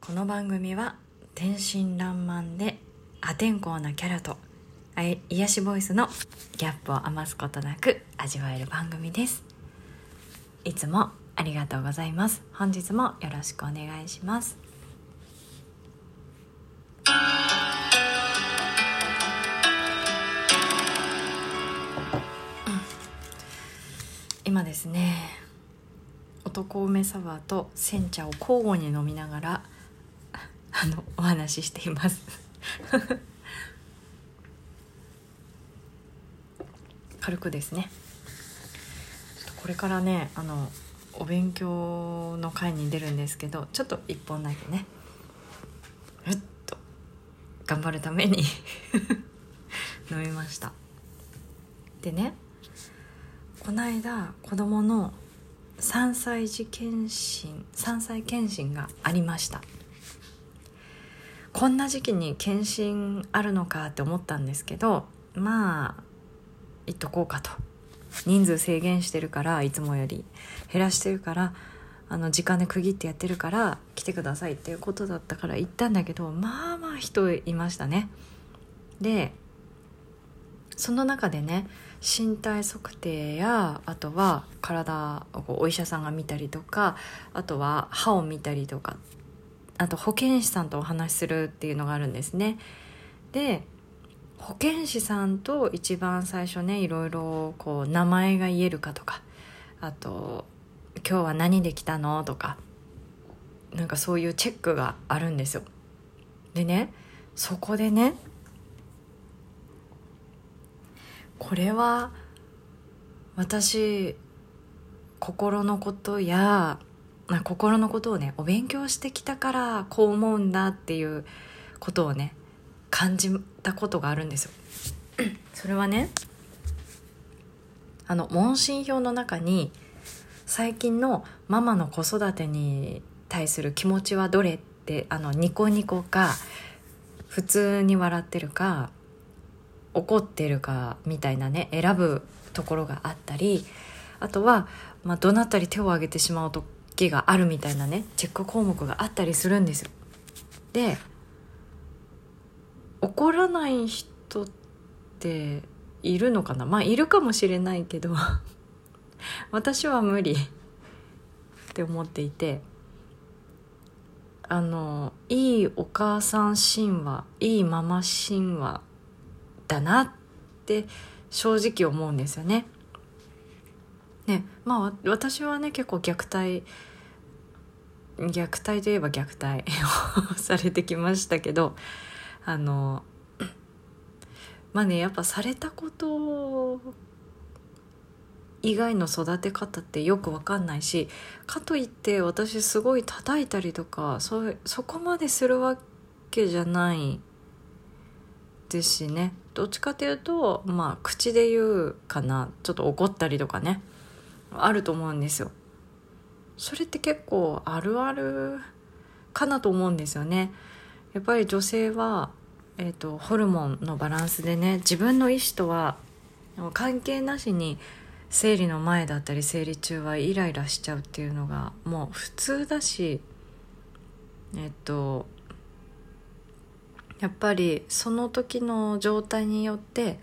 この番組は天真爛漫で破天荒なキャラと癒しボイスのギャップを余すことなく味わえる番組です。いつもありがとうございます。本日もよろしくお願いします。今ですね男梅サワーと煎茶を交互に飲みながらあのお話ししています。軽くですね。これからねあのお勉強の会に出るんですけどちょっと一本だけねうっと頑張るために 飲みました。でねこの間子供の3歳児検診3歳検診がありました。こんな時期に検診あるのかって思ったんですけどまあ行っとこうかと。人数制限してるからいつもより減らしてるからあの時間で区切ってやってるから来てくださいっていうことだったから行ったんだけどまあまあ人いましたね。でその中でね身体測定やあとは体をお医者さんが見たりとかあとは歯を見たりとかあと保健師さんとお話しするっていうのがあるんですねで保健師さんと一番最初ねいろいろこう名前が言えるかとかあと「今日は何で来たの?」とかなんかそういうチェックがあるんですよでねそこでねこれは私心のことやまあ、心のことをねお勉強してきたからこう思うんだっていうことをね感じたことがあるんですよ。それはねあの問診票の中に最近のママの子育てに対する気持ちはどれってあのニコニコか普通に笑ってるか怒ってるかみたいなね選ぶところがあったりあとは、まあ、どなたり手を挙げてしまうとがあるみたいなねチェック項目があったりするんですよ。で怒らない人っているのかな？まあいるかもしれないけど 私は無理って思っていてあのいいお母さん神話いいママ神話だなって正直思うんですよね。ねまあ私はね結構虐待虐待といえば虐待を されてきましたけどあのまあねやっぱされたこと以外の育て方ってよく分かんないしかといって私すごい叩いたりとかそそこまでするわけじゃないですしね。どっちかというとまあ口で言うかな。ちょっと怒ったりとかね。あると思うんですよ。それって結構あるあるかなと思うんですよね。やっぱり女性は、えーと、ホルモンのバランスでね自分の意思とは関係なしに生理の前だったり生理中はイライラしちゃうっていうのがもう普通だしえっとやっぱりその時の状態によって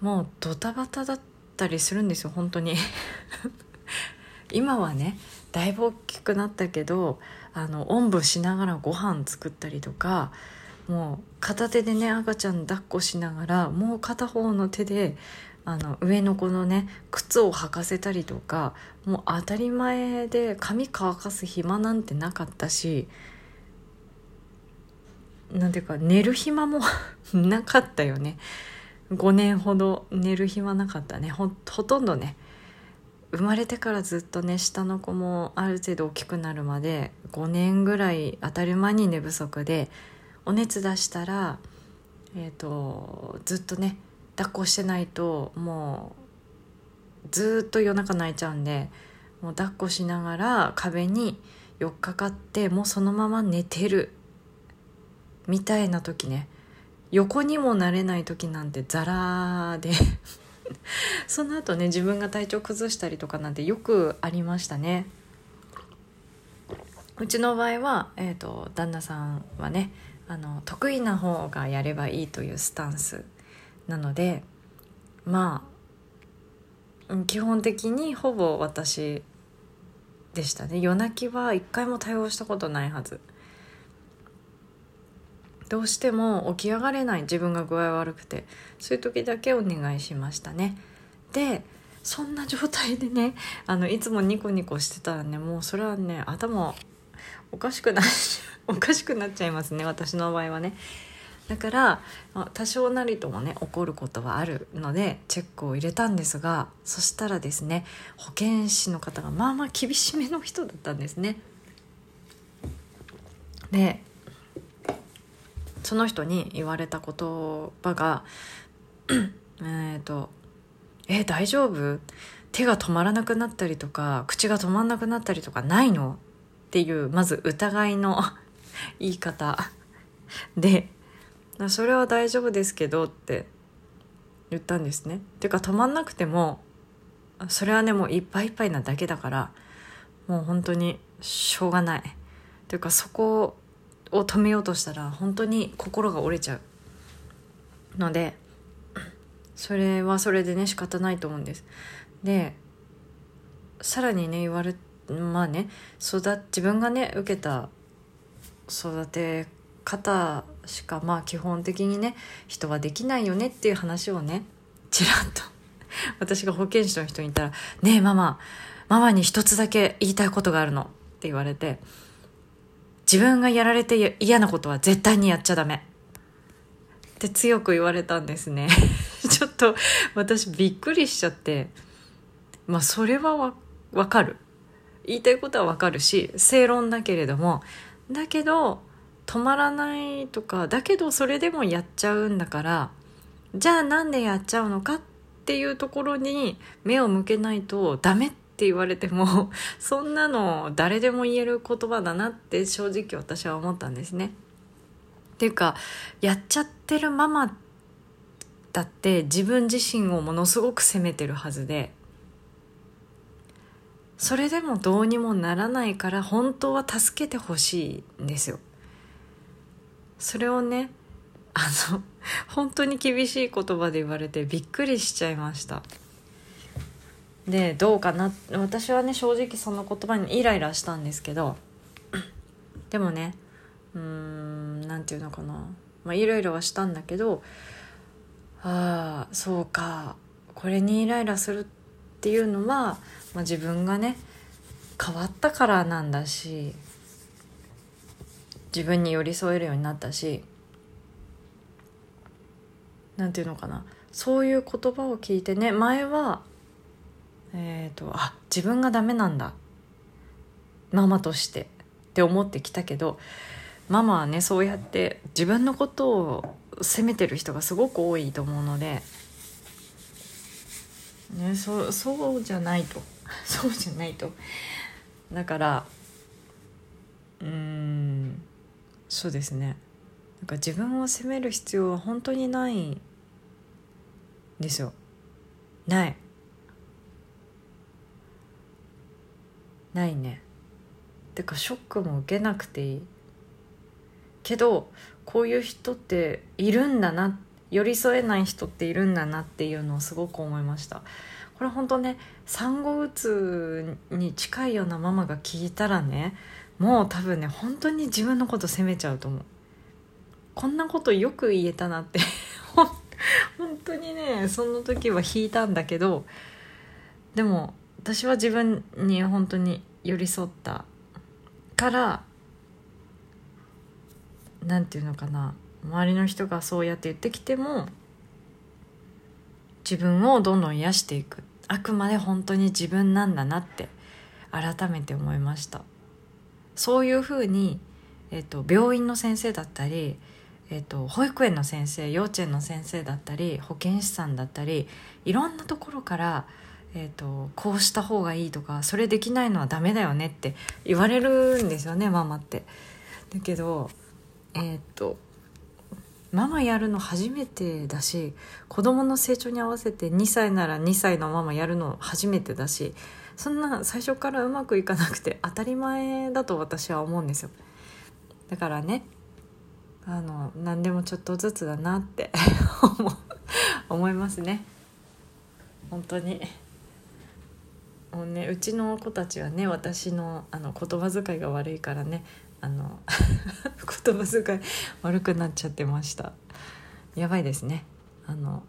もうドタバタだったたりするんですよ本当に。今はねだいぶ大きくなったけどあのおんぶしながらご飯作ったりとかもう片手でね赤ちゃん抱っこしながらもう片方の手であの上の子のね靴を履かせたりとかもう当たり前で髪乾かす暇なんてなかったしなんていうか寝る暇も なかったよね。5年ほど寝る暇なかったね。ほとんどね生まれてからずっとね下の子もある程度大きくなるまで5年ぐらい当たり前に寝不足でお熱出したら、えーと、ずっとね抱っこしてないともうずっと夜中泣いちゃうんでもう抱っこしながら壁に寄っかかってもうそのまま寝てるみたいな時ね横にもなれない時なんてザラで。その後ね自分が体調崩したりとかなんてよくありましたね。うちの場合は、えーと、旦那さんはねあの得意な方がやればいいというスタンスなのでまあ基本的にほぼ私でしたね。夜泣きは一回も対応したことないはず。どうしても起き上がれない自分が具合悪くて。そういう時だけお願いしましたね。でそんな状態でねあのいつもニコニコしてたらねもうそれはね頭おかしくなっ おかしくなっちゃいますね私の場合はね。だから多少なりともね起こることはあるのでチェックを入れたんですがそしたらですね保健師の方がまあまあ厳しめの人だったんですね。でその人に言われた言葉が えっと「え大丈夫？手が止まらなくなったりとか口が止まんなくなったりとかないの?」っていうまず疑いの 言い方で「それは大丈夫ですけど」って言ったんですね。ていうか止まんなくてもそれはねもういっぱいいっぱいなだけだからもう本当にしょうがない。というかそこを止めようとしたら本当に心が折れちゃうのでそれはそれでね仕方ないと思うんです。でさらにね言われまあね育自分がね受けた育て方しかまあ基本的にね人はできないよねっていう話をねちらっと 私が保健師の人に言ったら「ねえママママに一つだけ言いたいことがあるの」って言われて自分がやられて嫌なことは絶対にやっちゃダメ。って強く言われたんですね。ちょっと私びっくりしちゃって。まあそれはわわかる。言いたいことはわかるし正論だけれども。だけど止まらないとかだけどそれでもやっちゃうんだからじゃあなんでやっちゃうのかっていうところに目を向けないとダメってって言われても そんなの誰でも言える言葉だなって正直私は思ったんですね。っていうかやっちゃってるママだって自分自身をものすごく責めてるはずでそれでもどうにもならないから本当は助けてほしいんですよ。それをねあの本当に厳しい言葉で言われてびっくりしちゃいましたでどうかな？私はね正直その言葉にイライラしたんですけど でもねうーん何て言うのかな。まあイライラはしたんだけどああそうか。これにイライラするっていうのは、まあ、自分がね変わったからなんだし自分に寄り添えるようになったし何て言うのかな。そういう言葉を聞いてね前はえっ、ー、とあ自分がダメなんだ。ママとして。って思ってきたけどママはねそうやって自分のことを責めてる人がすごく多いと思うので、ね、そそうじゃないと。そうじゃないと。だからうんそうですね。なんか自分を責める必要は本当にないんですよ。ない。ないね。てかショックも受けなくていい。けどこういう人っているんだな寄り添えない人っているんだなっていうのをすごく思いました。これ本当ね産後うつに近いようなママが聞いたらねもう多分ね本当に自分のこと責めちゃうと思う。こんなことよく言えたなって。本当にねその時は引いたんだけどでも私は自分に本当に寄り添ったから何て言うのかな。周りの人がそうやって言ってきても自分をどんどん癒していく。あくまで本当に自分なんだなって改めて思いました。そういうふうに、えーと、病院の先生だったり、えーと、保育園の先生幼稚園の先生だったり保健師さんだったりいろんなところから、えーと、こうした方がいいとかそれできないのはダメだよねって言われるんですよねママって。だけどえっ、とママやるの初めてだし子供の成長に合わせて2歳なら2歳のママやるの初めてだしそんな最初からうまくいかなくて当たり前だと私は思うんですよ。だからねあの何でもちょっとずつだなって 思いますね。本当に。もうねうちの子たちはね私のあの言葉遣いが悪いからねあの 言葉遣い悪くなっちゃってました。やばいですね。あの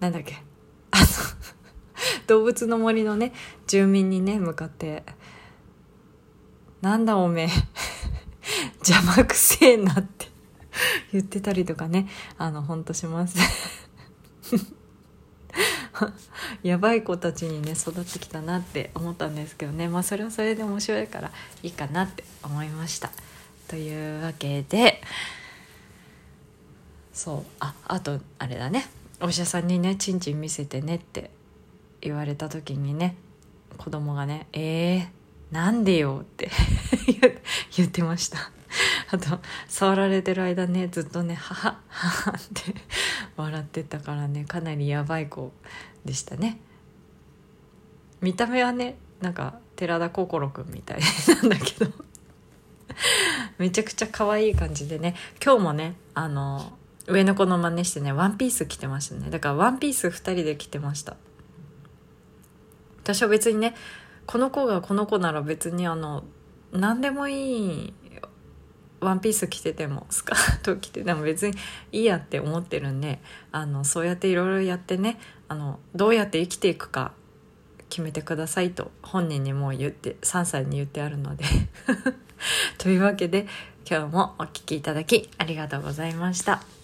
なんだっけ。あの 動物の森のね住民にね向かって「なんだおめえ 邪魔くせえな」って言ってたりとかねあのほんとします。やばい子たちにね育ってきたなって思ったんですけどね。まあそれはそれで面白いからいいかなって思いました。というわけでそうああとあれだね。お医者さんにね「ちんちん見せてね」って言われた時にね子供がね「えー、なんでよ」って 言ってました。あと触られてる間ねずっとね「はははは」って笑ってたからねかなりやばい子でしたね。見た目はねなんか寺田心くんみたいなんだけど。めちゃくちゃ可愛い感じでね。今日もねあの上の子の真似してねワンピース着てましたね。だからワンピース2人で着てました。私は別にねこの子がこの子なら別にあの何でもいいワンピース着ててもスカート着てても別にいいやって思ってるんであのそうやっていろいろやってねあのどうやって生きていくか決めてくださいと本人にも言って3歳に言ってあるので というわけで今日もお聴きいただきありがとうございました。